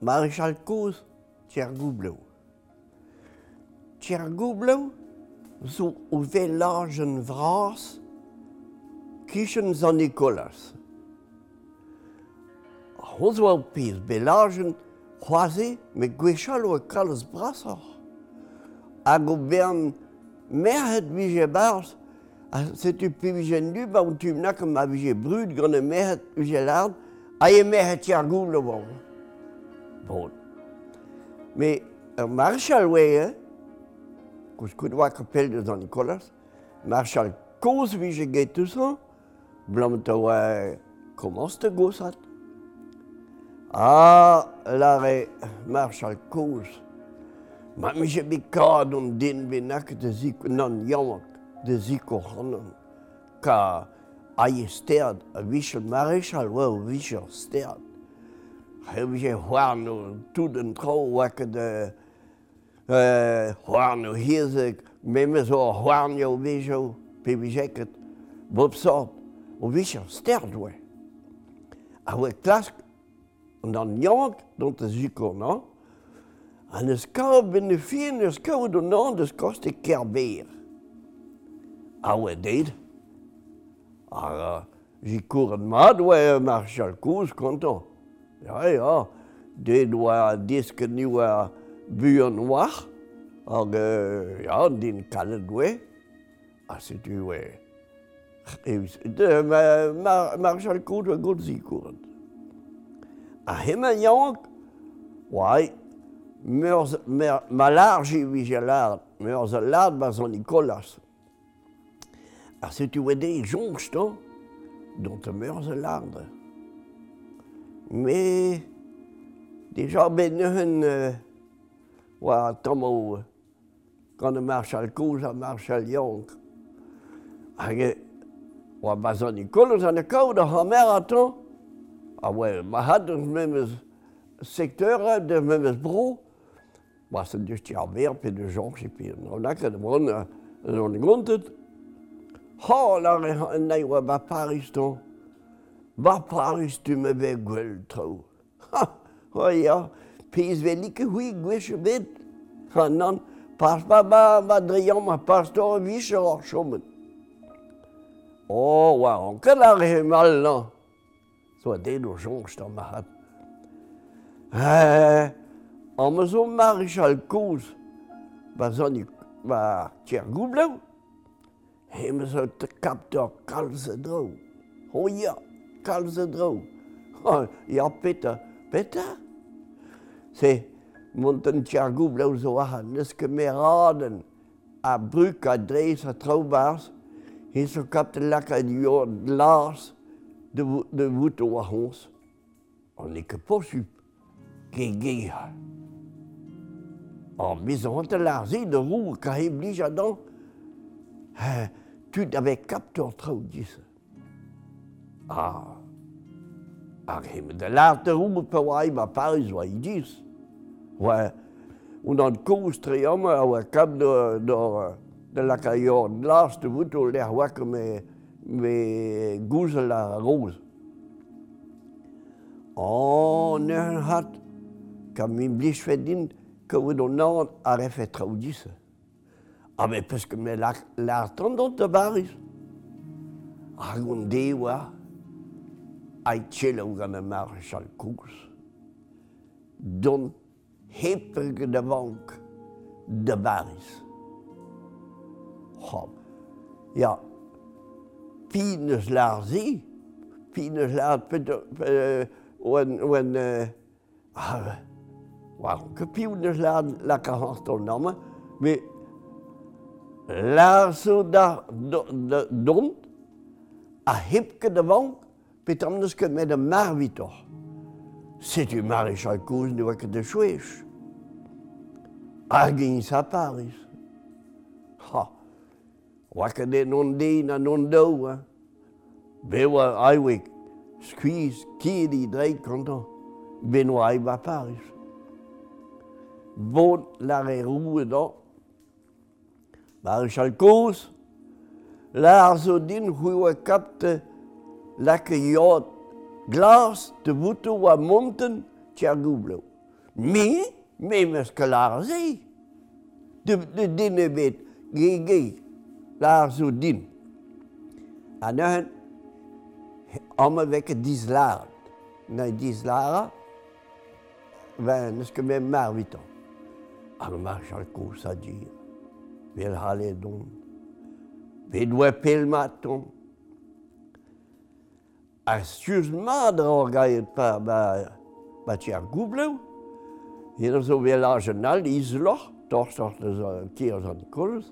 Maréchal Koz, tier goubleau. Tier goubleau, zo o velagen vras, kichen zan Nicolas. Hoz oa pez belagen c'hoaze me gwechal oa kalz brasor. Hag o bern merhet vije barz, a setu pe vije nu ba on kem ma vije brud gant e merhet vije lard, a e merhet tiar goubleau Bon. Me ur marchal weje, kouz kout oa kapel de zan Nikolas, marchal koz vije get tusan, blam ta oa komans te gosat. Ah, la re marchal koz, ma mi je bet kad on din benak de zik, nan yamak, de zik hanan, ka aie sterd, a vichel marechal oa o vichel sterd. Hevje hwarno tout en tro wak de euh hwarno hirzek meme zo hwarno vejo pe vijeket bopsort o vicher sterdwe. A wek klask und dann jagt dont de zikona. An es ka bin es ka do non des koste kerbeer. A wek deed. A uh, jikour an mad we marchal kouz kontant. Ja, ja, dit war disken nu a buren war, uh, ja, din kalle doe, a se du er... eus, de, ma, marchal kout a gout zikourent. A hema jank, wai, meurs, mer, ma large vije lard, meurs a lard ba zon Nicolas. A se tu wede de jongs to, dont a meurs a lard. Me déjà ben hun euh, wa tomo gant e marchal koz a marchal yank. Hag wa bazan i kolos an e de da hamer atan, a we ma hat deus memes sekteur, de memes bro, ma se deus ti ar ver pe de jank si pe on aket bron an an gontet. Ha, la re an nai oa ba Paris tan. Va Paris tu me ve gwell tro. Ha, ha ya, pez ve like hui gwech bet. Ha nan, pas pa ba ba drian ma pas to vishe ar chomen. Oh, wa, an ket ar re mal nan. So de do jonge sta ma hat. Eh, am so marichal koz. Ba zon ba tier goublau. Hem zo te kap kalze kalse dro. Oh. kalz a dro. Oh, ya peta, peta? Se, mont an tchargou blau zo aha, neske ket a bruk a dreiz a traubars, he so kap de lak a dior lars de, de wout o a hons. On e ket porsup, ge ge ha. An bez an te larzi de rou ka he blij adan, tut avec capteur traou dis. Ah, ar de Lart de ume pa oa ma Paris oa dis. Oa, un an kouz tre omme a oa kap de, de, de la kayor glas de vout o lec'h oa me, me gouzel a roz. Oh, ne hat, kam min blij fet din, ket oa don an a refet traoudis. Ah, mais parce que me l'art la, la, la, de baris. la, la, de la, aitcheloù gant a marchal kouz, don hepeg da vank da baris. Hom. Ja, pines lar zi, pines lar pet, oan, oan, ah, waarom ke pines lar la kahanton namme, me lar zo da, do, da, don, a hepke da vank, Petra eus ket met am mar vitor. Setu maréchal kouz ne oa ket de chouech. Ar geñs sa Paris. Ha, oa ket de non dein a non dou, ha. Be oa aiwek skuiz kiri dreit kantan, ben oa aiba Paris. Bon la re roue da, maréchal kouz. La zo din hui oa kapte lake yod glas de bouto oa monten tcher goublo. Mi, me meus ke lar se. De, de din e bet, ge ge, lar zo din. An neuhen, veke diz lar. Na diz lara, ben, neus ket me mar vitan. Ar chal kouz a dir. Vel hale don. Vel doa pel maton. a sius mad ur gaet pa ba ti ar goubleu. Hier zo vel a genal izloch, toch toch des kiers an kols.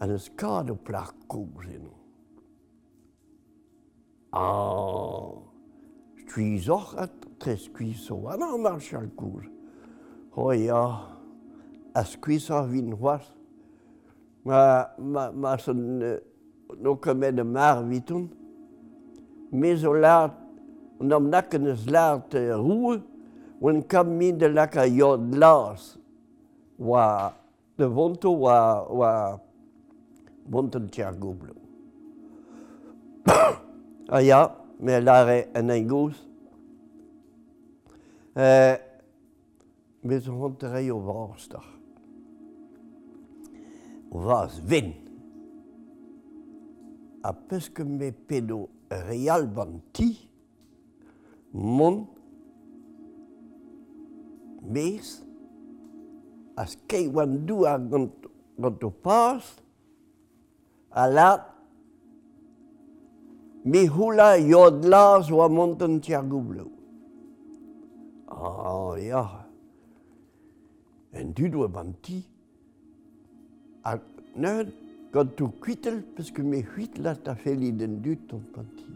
An eus kad o plak koubzin. Ah, stuizoch at tres kuiso, an ar chal kouz. Ho ya, as kuiso vin hoas. Ma, ma, ma, son, no kamet de mar vitun. me zo lart, an am naken eus lart uh, roue, oan kam min de lak a yod las. Wa, de vonto wa, wa, vonton tia gublo. a ya, me lare en ein gouz. Uh, me zo honterei o varsdag. O vars vin. a peske me pedo realbanti mont mes as kei wan du a gant, gant o pas a la mi hula yod laz oa montan tia goublou. Ah, ya. En du do ban ti, A, neud, gant tu kuitel, peus me huit la ta feli den du ton panti.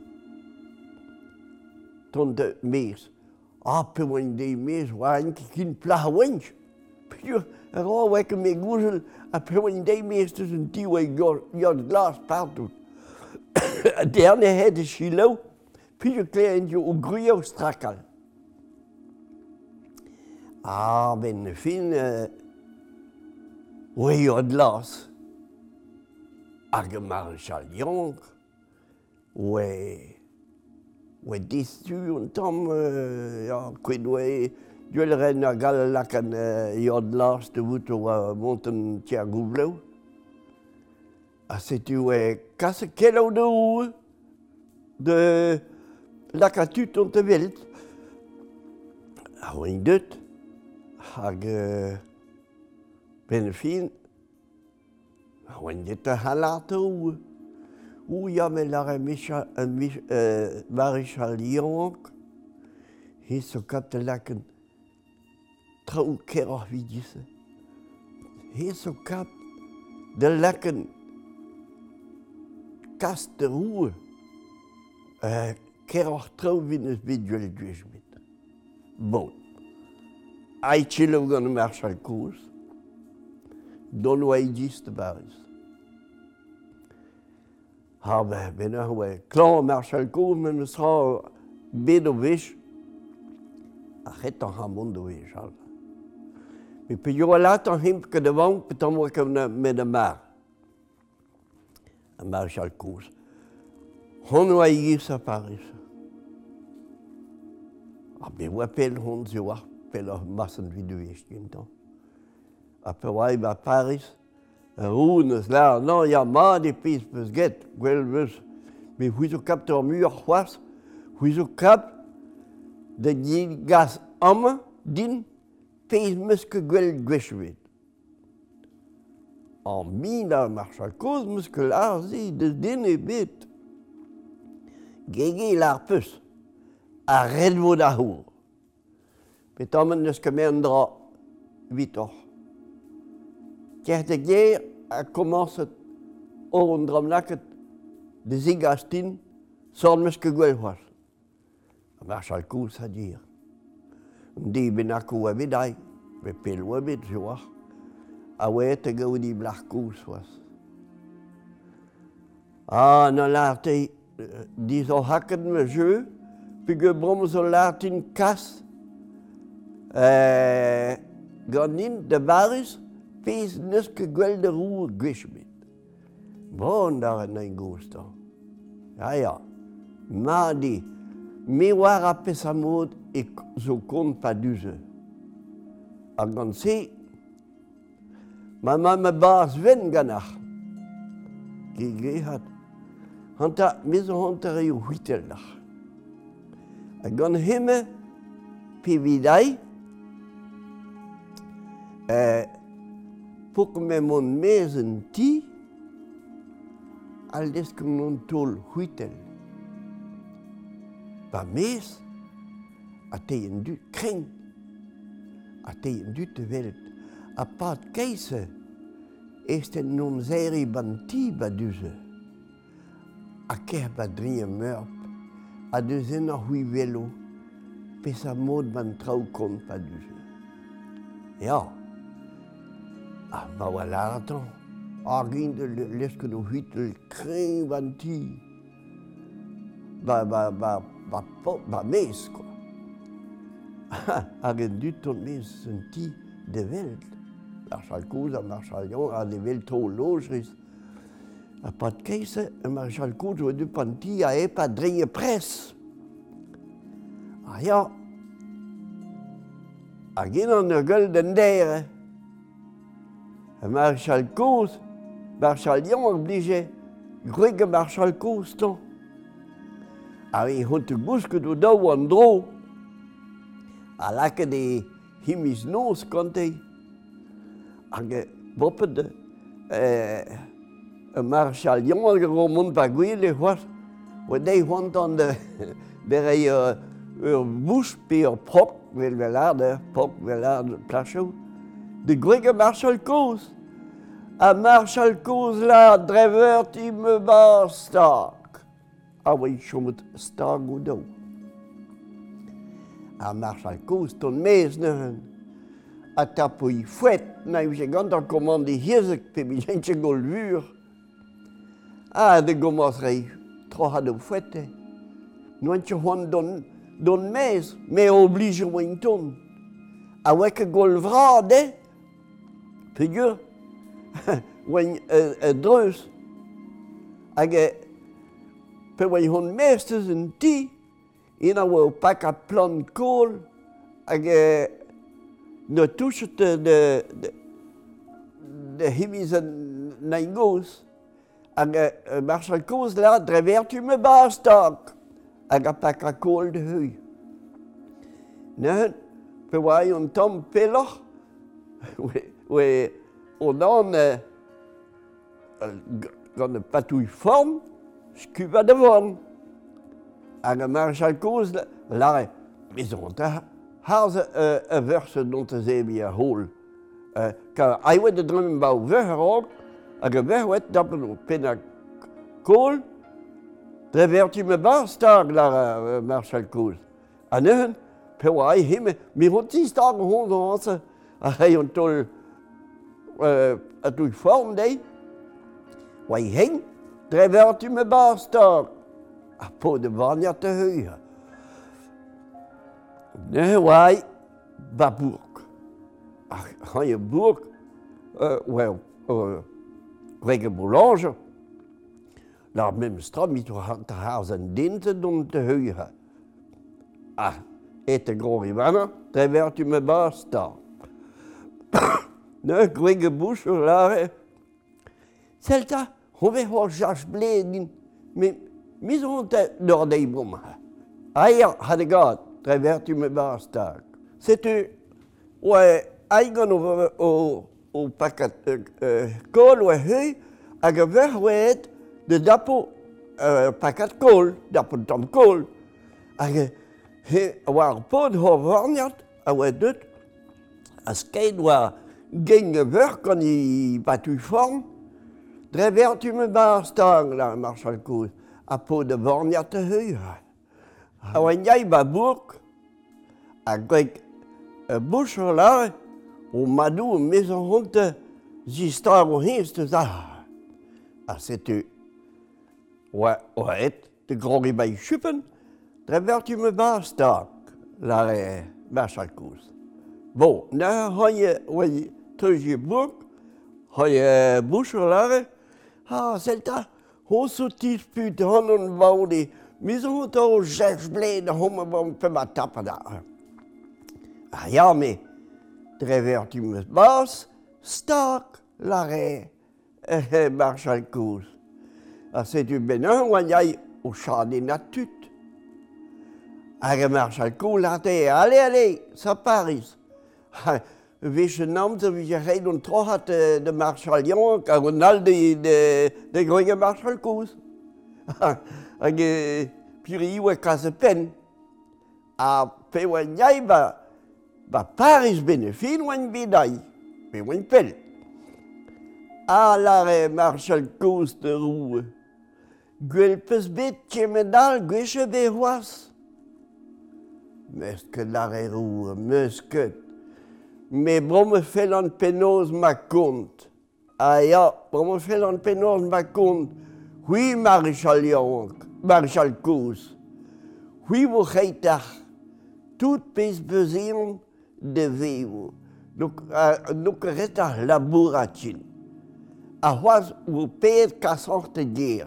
Ton de mez, a pe oan de mes, oan ki kin pla oan, Pur, a ra oa me gouzel a pe oan de mes teus un ti oa yod glas partout. a derne he de chilo, pur kle en jo o gruyo strakal. Ah, ben fin, uh, oa yod glas. hag marchal Yank, oe, oe distu un tamm euh, ya, kwed oe duel ren a gal lak an euh, yod lars de vout oa monten tia goublou A setu oe kase kelau de ou de lak a tut te velt. A oen dut hag euh, ben fin Ar dit a c'hallat a oa. Ou ya me lar a a micha, euh, maricha liank, he so kat a laken trao ker ar vidise. He so kat de laken kast a oa, euh, ker ar trao biduel duezmet. Bon. Aitchilov gant marchal kouz, don oa e-gist barez. Ha ben, ben ur oa, klan Marshal Kourmen eus ra bet o vech, a c'het an ramont do vech al. Me pe yo a lat an himp ket evan, pet an oa kevna met a mar. A Marshal kouz. Hon oa e-gist a Paris. A be oa pel hon zo ar pel ar masan vidu vech, gantan. a pevaim a Paris, a roun eus la, nan, ya ma de pez peus get, gwell veus, me huizo kap ur mur c'hoaz, huizo kap de din gaz am din pez meus ke gwell gwechvet. An min a marchal koz meus ke lar zi de din e bet. Gege lar peus, a redvo da hour. Pet amman neus ket an dra. Ker de gêr a komanset or an dramlaket de zig a stin sorn meus ke gwell c'hoaz. Mar chal kous a dir. Di ben a kou abet ai, pe pel oa bet joar, a a te a gaudi blar kous c'hoaz. Ah, na larte, di zo haket me jeu, pe ge brom zo larte in kas, euh, ganin de baris, pez neus ket gwell da roue gwech. Bon da an ein gost Ja ja, ma di, me war a pez a mod e zo kont pa duze. A gant se, ma ma ma bas ven ganach. Ge ge hat, hanta, mezo hanta reo huitel lach. A gant hemme, pe vidai, eh, pokmem mon mezen ti, al desk mon tol huitel. Pa mez, a teien du kreng, a teien du te welt, a pat keise, est en non zeri ban ti baduze. A ker badrie meurp, a deuzen ar hui velo, pesa mod ban trau kont baduze. Ja, Ah, wala oa latro. Ar gint lesket o huitel kreñ an ti. Ba, ba, ba, ba, ba, ba mes, ko. hag en dut ton mes un ti de welt. Marshal Kouz, a Marshal chaljor, a de welt o lojris. A pat keise, a mar Kouz oa du pan ti a e pa dreye pres. A ya, a en an ur gull den dere. Marshal Koz, Marshal Lyon ar blije, gweg Marshal Koz tan. A e hont gousket o daou an dro, a laket e himiz noz kantei, hag bopet e, e Marshal Lyon ar gro mont pa gweel e c'hoaz, oa dei hont an de, berei ur bouch pe ur prop, vel velard, prop velard, plachou, de Gregor Marshall Koz. A Marshall Koz la drever ti me bar stark. A oa chomet stark o A Marshall Koz ton mez neuren. A tapoi fouet na eus e gant ar komande hirzek pe bilentje gol vur. A de gomaz rei troha do fouette. Noantje hoan don, don mez, me oblige oa ton. A weke gol vrade, peogwir oan e dreus, hag e pe oan hon mestez un ti en a oa pak a plan kol hag e ne touchet de, de, de himiz na naingoz, hag e, e marchal koz la drevertu me bastak hag a pak a kol de hui. Ne, pe oa an tom peloch, oe on an gant e patouille form skuva da vorn. Hag a marchal koz lare, on ta harz a verse dont a zebi a hol. Ka aiwet da dremen ba veur a rog, hag a veur dapen o pena kol, dre verti me bar stag la marchal koz. A neuhen, pe oa ai hime, mi hon ti stag hon an a reion tol euh, a doui form dei, oa i heng, dre me barstor, a po de vanja te heuia. Ne oai, ba bourg. A c'han bourg, euh, oa, euh, rege boulange, la mem stra mit hart haars an dinte don te heuia. ah et te gro i vanna, vertu me barstor. ne gwege bouch ur lare. Selta, hove hor jach bledin, me mis te dor dei bom ha. Aia had gat, tre vertu me barstak. Setu, oe aigon o, o, o pakat uh, kol oe hui, hag a ver oet de dapo uh, pakat kol, dapo tam kol. Hag he war pod ho vornjat, a oe dut, a skeid war geng ur kon i batu form, dre vertu me ba stang la marchal kouz, a po de vorn te heu. A oa niai ba bourg, a gwek e bouch la, o madou mez an honte, zi star o hins te za. A setu, oa oet, te grori bai chupen, dre vertu me ba stang la marchal kouz. Bon, na hoye oa teuji blok, ha e bouchon lare, ha selta, ho so tis put hon un vaudi, mis ho to jef bled homme bon pe ma tapa da. Ha ja me, drevertim bas, stak lare, e marchal kouz. Ha se du benen, oan yai o chade natut. tut. Hag e marchal kouz late, ale, ale, sa Paris. Ha, Veche namzer vi a red on trochat de marchalion, ka Ronald de, de groge marchal koz. Hag piri kaz kaze pen. A pe oa njai ba, ba Paris bene, fin oan bedai, pe oan pel. A lare marchal koz de roue. Gwell peus bet tjemedal gweche be c'hoaz. Meus ket lare roue, meus ket. me brome fell an penoz ma kont. A ya, brome fell an penoz ma kont, hui Marichal yonk, Marichal Kouz. Hui vo c'heitach, tout pez bezeon de vevo. Donc, uh, donc retach labouratin. A hoaz ou pez kassant dir.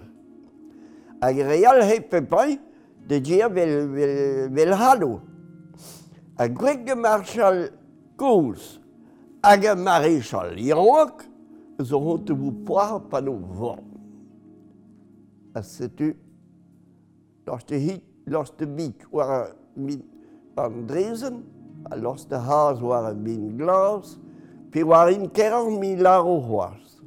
Hag real he pepañ de dir vel, vel, vel halo. A gweg Marshal komz hag a maréchal Yarouak zo hont e vo poar pa no vorn. A setu, lors de hit, lors de bik war a min an drezen, a lors de haz war a min glas, pe war in kerar mi laro c'hoaz.